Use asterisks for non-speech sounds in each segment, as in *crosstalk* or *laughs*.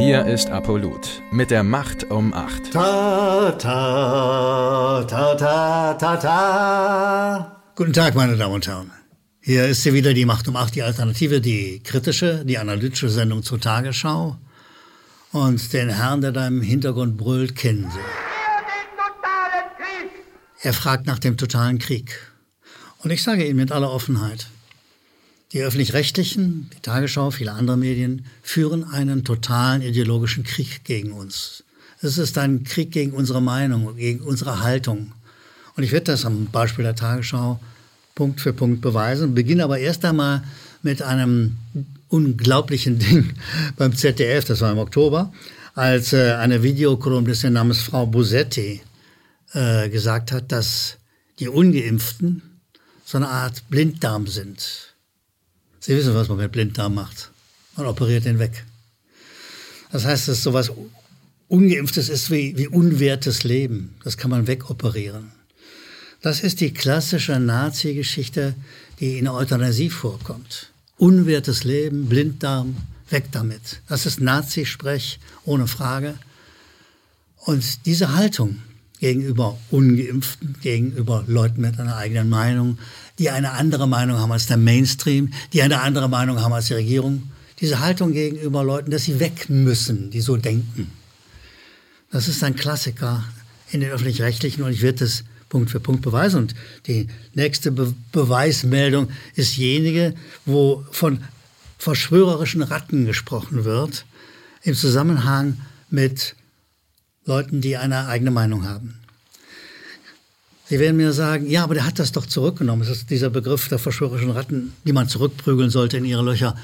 Hier ist Apollut mit der Macht um 8. Ta, ta, ta, ta, ta, ta. Guten Tag, meine Damen und Herren. Hier ist sie wieder die Macht um 8, die Alternative, die kritische, die analytische Sendung zur Tagesschau. Und den Herrn, der da im Hintergrund brüllt, kennen Sie. Er fragt nach dem totalen Krieg. Und ich sage Ihnen mit aller Offenheit, die öffentlich-rechtlichen, die Tagesschau, viele andere Medien führen einen totalen ideologischen Krieg gegen uns. Es ist ein Krieg gegen unsere Meinung, gegen unsere Haltung. Und ich werde das am Beispiel der Tagesschau Punkt für Punkt beweisen, beginne aber erst einmal mit einem unglaublichen *laughs* Ding beim ZDF, das war im Oktober, als äh, eine Videokolumnistin namens Frau Bosetti äh, gesagt hat, dass die Ungeimpften so eine Art Blinddarm sind. Sie wissen, was man mit Blinddarm macht. Man operiert den weg. Das heißt, dass sowas Ungeimpftes ist wie, wie unwertes Leben. Das kann man wegoperieren. Das ist die klassische Nazi-Geschichte, die in der Euthanasie vorkommt. Unwertes Leben, Blinddarm, weg damit. Das ist Nazi-Sprech, ohne Frage. Und diese Haltung gegenüber Ungeimpften, gegenüber Leuten mit einer eigenen Meinung, die eine andere Meinung haben als der Mainstream, die eine andere Meinung haben als die Regierung. Diese Haltung gegenüber Leuten, dass sie weg müssen, die so denken. Das ist ein Klassiker in den öffentlich-rechtlichen und ich werde das Punkt für Punkt beweisen. Und die nächste Be Beweismeldung ist jenige, wo von verschwörerischen Ratten gesprochen wird, im Zusammenhang mit Leuten, die eine eigene Meinung haben. Sie werden mir sagen, ja, aber der hat das doch zurückgenommen. Das ist dieser Begriff der verschwörerischen Ratten, die man zurückprügeln sollte in ihre Löcher,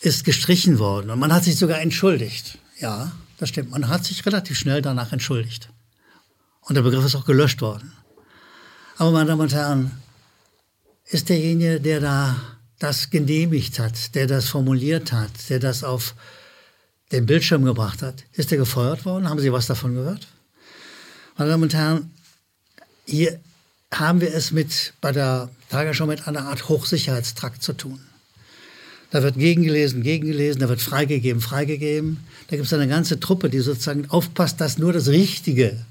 ist gestrichen worden. Und man hat sich sogar entschuldigt. Ja, das stimmt. Man hat sich relativ schnell danach entschuldigt. Und der Begriff ist auch gelöscht worden. Aber meine Damen und Herren, ist derjenige, der da das genehmigt hat, der das formuliert hat, der das auf den Bildschirm gebracht hat, ist er gefeuert worden? Haben Sie was davon gehört? Meine Damen und Herren, hier haben wir es mit, bei der Tagesschau mit einer Art Hochsicherheitstrakt zu tun. Da wird gegengelesen, gegengelesen, da wird freigegeben, freigegeben. Da gibt es eine ganze Truppe, die sozusagen aufpasst, dass nur das Richtige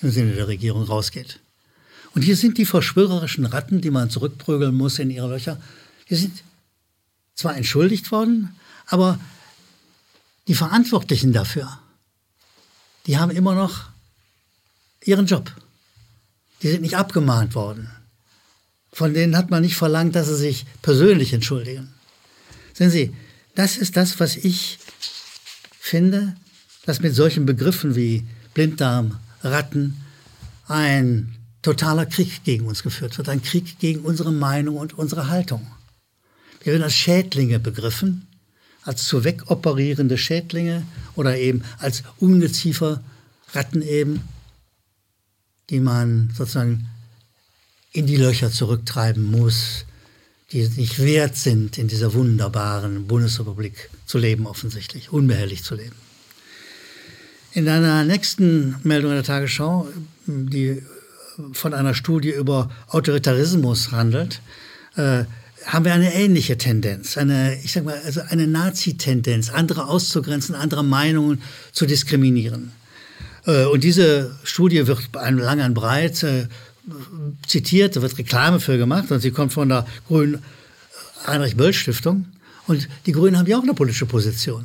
im Sinne der Regierung rausgeht. Und hier sind die verschwörerischen Ratten, die man zurückprügeln muss in ihre Löcher. Die sind zwar entschuldigt worden, aber die Verantwortlichen dafür, die haben immer noch ihren Job. Die sind nicht abgemahnt worden. Von denen hat man nicht verlangt, dass sie sich persönlich entschuldigen. Sehen Sie, das ist das, was ich finde, dass mit solchen Begriffen wie Blinddarm, Ratten ein totaler Krieg gegen uns geführt wird. Ein Krieg gegen unsere Meinung und unsere Haltung. Wir werden als Schädlinge begriffen, als zu wegoperierende Schädlinge oder eben als Ungeziefer, Ratten eben die man sozusagen in die Löcher zurücktreiben muss, die nicht wert sind, in dieser wunderbaren Bundesrepublik zu leben, offensichtlich, unbehelligt zu leben. In einer nächsten Meldung der Tagesschau, die von einer Studie über Autoritarismus handelt, äh, haben wir eine ähnliche Tendenz, eine, ich sag mal, also eine Nazi-Tendenz, andere auszugrenzen, andere Meinungen zu diskriminieren. Äh, und diese Studie wird lang und breit äh, zitiert, da wird Reklame für gemacht und sie kommt von der Grünen Heinrich-Böll-Stiftung. Und die Grünen haben ja auch eine politische Position.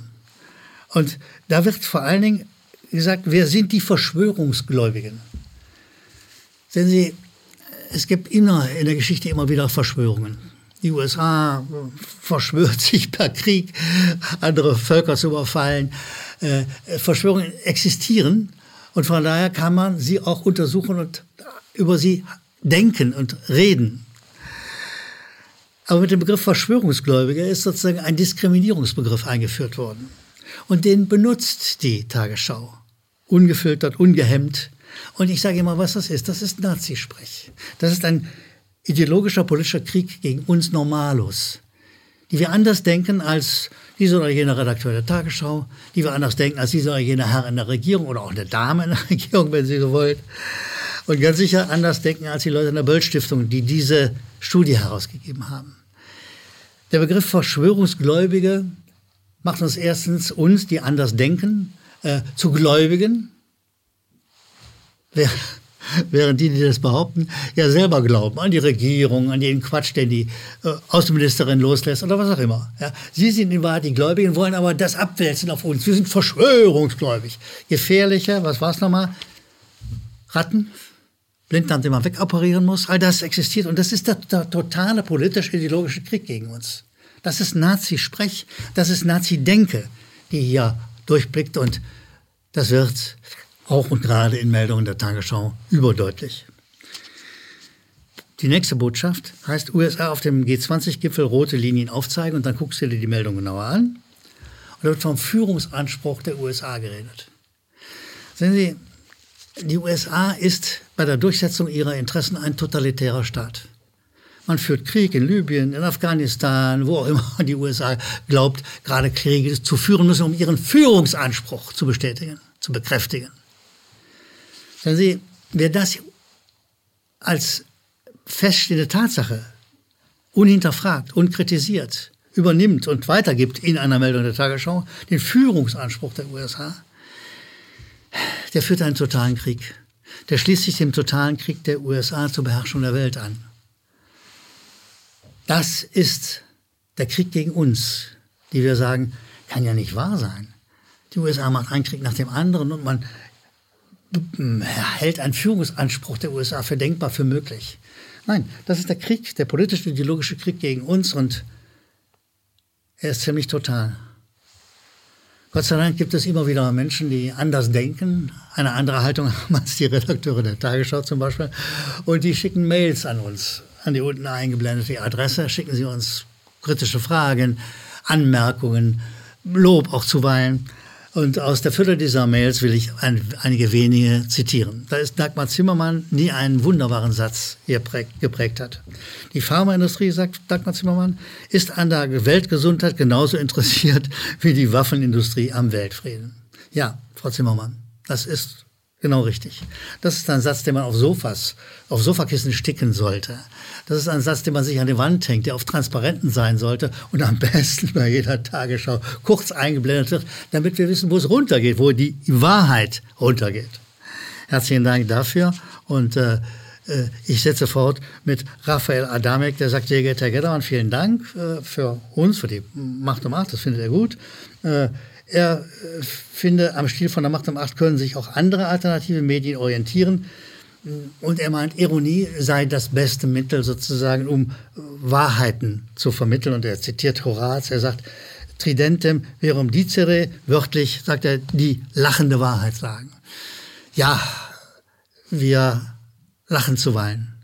Und da wird vor allen Dingen gesagt, wer sind die Verschwörungsgläubigen? Sehen Sie, es gibt immer in der Geschichte immer wieder Verschwörungen. Die USA verschwört sich per Krieg, andere Völker zu überfallen. Äh, Verschwörungen existieren und von daher kann man sie auch untersuchen und über sie denken und reden. Aber mit dem Begriff Verschwörungsgläubiger ist sozusagen ein Diskriminierungsbegriff eingeführt worden. Und den benutzt die Tagesschau. Ungefiltert, ungehemmt. Und ich sage immer, was das ist. Das ist Nazisprech. Das ist ein ideologischer politischer Krieg gegen uns Normalos, die wir anders denken als dieser oder jener Redakteur der Tagesschau, die wir anders denken als dieser oder jener Herr in der Regierung oder auch eine Dame in der *laughs* Regierung, wenn Sie so wollen. Und ganz sicher anders denken als die Leute in der Böll-Stiftung, die diese Studie herausgegeben haben. Der Begriff Verschwörungsgläubige macht uns erstens, uns, die anders denken, äh, zu Gläubigen. Während die, die das behaupten, ja selber glauben an die Regierung, an den Quatsch, den die äh, Außenministerin loslässt oder was auch immer. Ja. Sie sind in Wahrheit die Gläubigen, wollen aber das abwälzen auf uns. Wir sind verschwörungsgläubig. Gefährlicher, was war es nochmal? Ratten, Blinddarm, den man wegoperieren muss. All das existiert und das ist der, der totale politisch-ideologische Krieg gegen uns. Das ist Nazi-Sprech, das ist Nazi-Denke, die hier durchblickt und das wird auch und gerade in Meldungen der Tagesschau überdeutlich. Die nächste Botschaft heißt USA auf dem G20-Gipfel rote Linien aufzeigen und dann guckst du dir die Meldung genauer an. Und da wird vom Führungsanspruch der USA geredet. Sehen Sie, die USA ist bei der Durchsetzung ihrer Interessen ein totalitärer Staat. Man führt Krieg in Libyen, in Afghanistan, wo auch immer die USA glaubt, gerade Kriege zu führen müssen, um ihren Führungsanspruch zu bestätigen, zu bekräftigen. Sagen Sie, wer das als feststehende Tatsache unhinterfragt, unkritisiert übernimmt und weitergibt in einer Meldung der Tagesschau, den Führungsanspruch der USA, der führt einen totalen Krieg. Der schließt sich dem totalen Krieg der USA zur Beherrschung der Welt an. Das ist der Krieg gegen uns, die wir sagen, kann ja nicht wahr sein. Die USA macht einen Krieg nach dem anderen und man hält einen Führungsanspruch der USA für denkbar, für möglich. Nein, das ist der Krieg, der politisch-ideologische Krieg gegen uns und er ist ziemlich total. Gott sei Dank gibt es immer wieder Menschen, die anders denken, eine andere Haltung *laughs* haben als die Redakteure der Tagesschau zum Beispiel. Und die schicken Mails an uns, an die unten eingeblendete Adresse, schicken sie uns kritische Fragen, Anmerkungen, Lob auch zuweilen. Und aus der Fülle dieser Mails will ich ein, einige wenige zitieren. Da ist Dagmar Zimmermann, die einen wunderbaren Satz hier geprägt hat. Die Pharmaindustrie, sagt Dagmar Zimmermann, ist an der Weltgesundheit genauso interessiert *laughs* wie die Waffenindustrie am Weltfrieden. Ja, Frau Zimmermann, das ist genau richtig. Das ist ein Satz, den man auf Sofas, auf Sofakissen sticken sollte. Das ist ein Satz, den man sich an die Wand hängt, der auf Transparenten sein sollte und am *laughs* besten bei jeder Tagesschau kurz eingeblendet wird, damit wir wissen, wo es runtergeht, wo die Wahrheit runtergeht. Herzlichen Dank dafür und äh, äh ich setze fort mit Raphael Adamek, der sagt, sehr geehrter Herr Geddermann, vielen Dank äh, für uns, für die Macht um Macht, das findet er gut. Äh, er äh, finde, am Stil von der Macht um Acht können sich auch andere alternative Medien orientieren. Und er meint, Ironie sei das beste Mittel sozusagen, um Wahrheiten zu vermitteln. Und er zitiert Horaz, er sagt, Tridentem verum dicere, wörtlich sagt er, die lachende Wahrheit sagen. Ja, wir lachen zuweilen.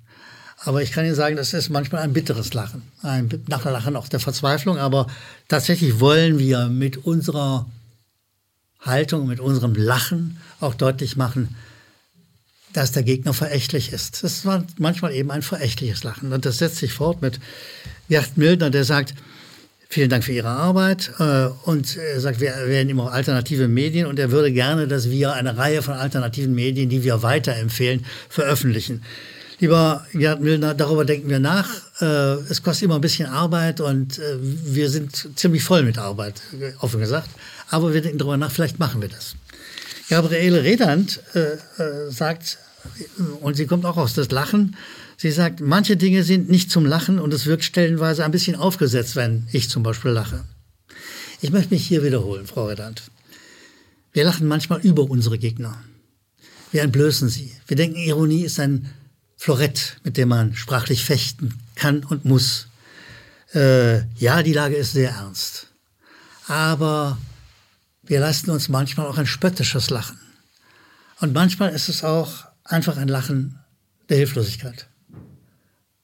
Aber ich kann Ihnen sagen, das ist manchmal ein bitteres Lachen. Ein Lachen auch der Verzweiflung. Aber tatsächlich wollen wir mit unserer Haltung, mit unserem Lachen auch deutlich machen, dass der Gegner verächtlich ist. Das war manchmal eben ein verächtliches Lachen. Und das setzt sich fort mit Gerd Mildner, der sagt, vielen Dank für Ihre Arbeit. Äh, und er sagt, wir werden immer alternative Medien und er würde gerne, dass wir eine Reihe von alternativen Medien, die wir weiterempfehlen, veröffentlichen. Lieber Gerd Milner, darüber denken wir nach. Äh, es kostet immer ein bisschen Arbeit und äh, wir sind ziemlich voll mit Arbeit, offen gesagt. Aber wir denken darüber nach, vielleicht machen wir das. Gabriele Redand äh, sagt, und sie kommt auch aus das Lachen, sie sagt, manche Dinge sind nicht zum Lachen und es wirkt stellenweise ein bisschen aufgesetzt, wenn ich zum Beispiel lache. Ich möchte mich hier wiederholen, Frau Redand. Wir lachen manchmal über unsere Gegner. Wir entblößen sie. Wir denken, Ironie ist ein Florett, mit dem man sprachlich fechten kann und muss. Äh, ja, die Lage ist sehr ernst. Aber wir leisten uns manchmal auch ein spöttisches Lachen. Und manchmal ist es auch einfach ein Lachen der Hilflosigkeit.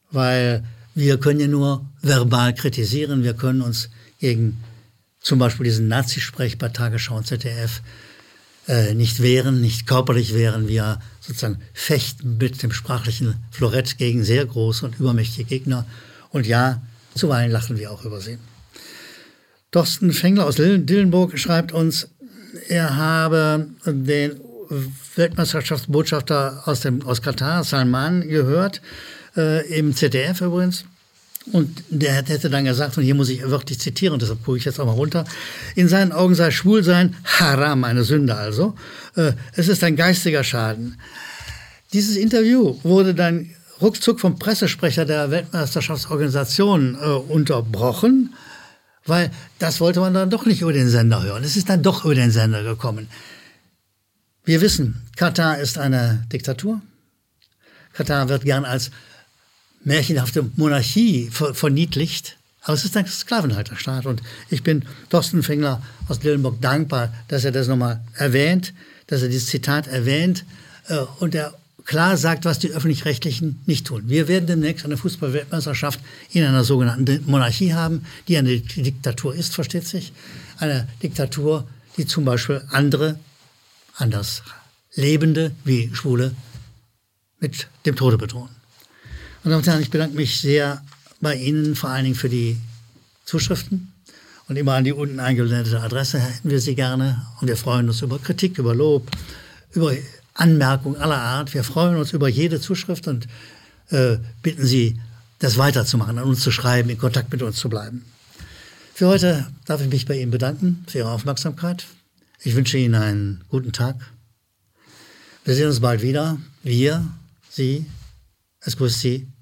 Weil wir können ja nur verbal kritisieren, wir können uns gegen zum Beispiel diesen Nazisprech bei Tagesschau und ZDF äh, nicht wehren, nicht körperlich wehren. Wir sozusagen fechten mit dem sprachlichen Florett gegen sehr große und übermächtige Gegner. Und ja, zuweilen lachen wir auch über sie. Thorsten Fengler aus Dillenburg schreibt uns, er habe den Weltmeisterschaftsbotschafter aus, dem, aus Katar, Salman, gehört, äh, im ZDF übrigens. Und der hätte dann gesagt, und hier muss ich wirklich zitieren, deshalb gucke ich jetzt auch mal runter, in seinen Augen sei Schwulsein Haram, eine Sünde also. Äh, es ist ein geistiger Schaden. Dieses Interview wurde dann ruckzuck vom Pressesprecher der Weltmeisterschaftsorganisation äh, unterbrochen, weil das wollte man dann doch nicht über den Sender hören. Es ist dann doch über den Sender gekommen. Wir wissen, Katar ist eine Diktatur. Katar wird gern als märchenhafte Monarchie verniedlicht. Aber es ist ein Sklavenhalterstaat. Und ich bin Thorsten Fengler aus Dillenburg dankbar, dass er das nochmal erwähnt, dass er dieses Zitat erwähnt äh, und er klar sagt, was die Öffentlich-Rechtlichen nicht tun. Wir werden demnächst eine Fußball-Weltmeisterschaft in einer sogenannten Monarchie haben, die eine Diktatur ist, versteht sich. Eine Diktatur, die zum Beispiel andere, anders Lebende wie Schwule mit dem Tode bedrohen. Meine Damen und Herren, ich bedanke mich sehr bei Ihnen, vor allen Dingen für die Zuschriften. Und immer an die unten eingeblendete Adresse hätten wir Sie gerne. Und wir freuen uns über Kritik, über Lob, über Anmerkungen aller Art. Wir freuen uns über jede Zuschrift und äh, bitten Sie, das weiterzumachen, an uns zu schreiben, in Kontakt mit uns zu bleiben. Für heute darf ich mich bei Ihnen bedanken für Ihre Aufmerksamkeit. Ich wünsche Ihnen einen guten Tag. Wir sehen uns bald wieder. Wir, Sie, es grüßt Sie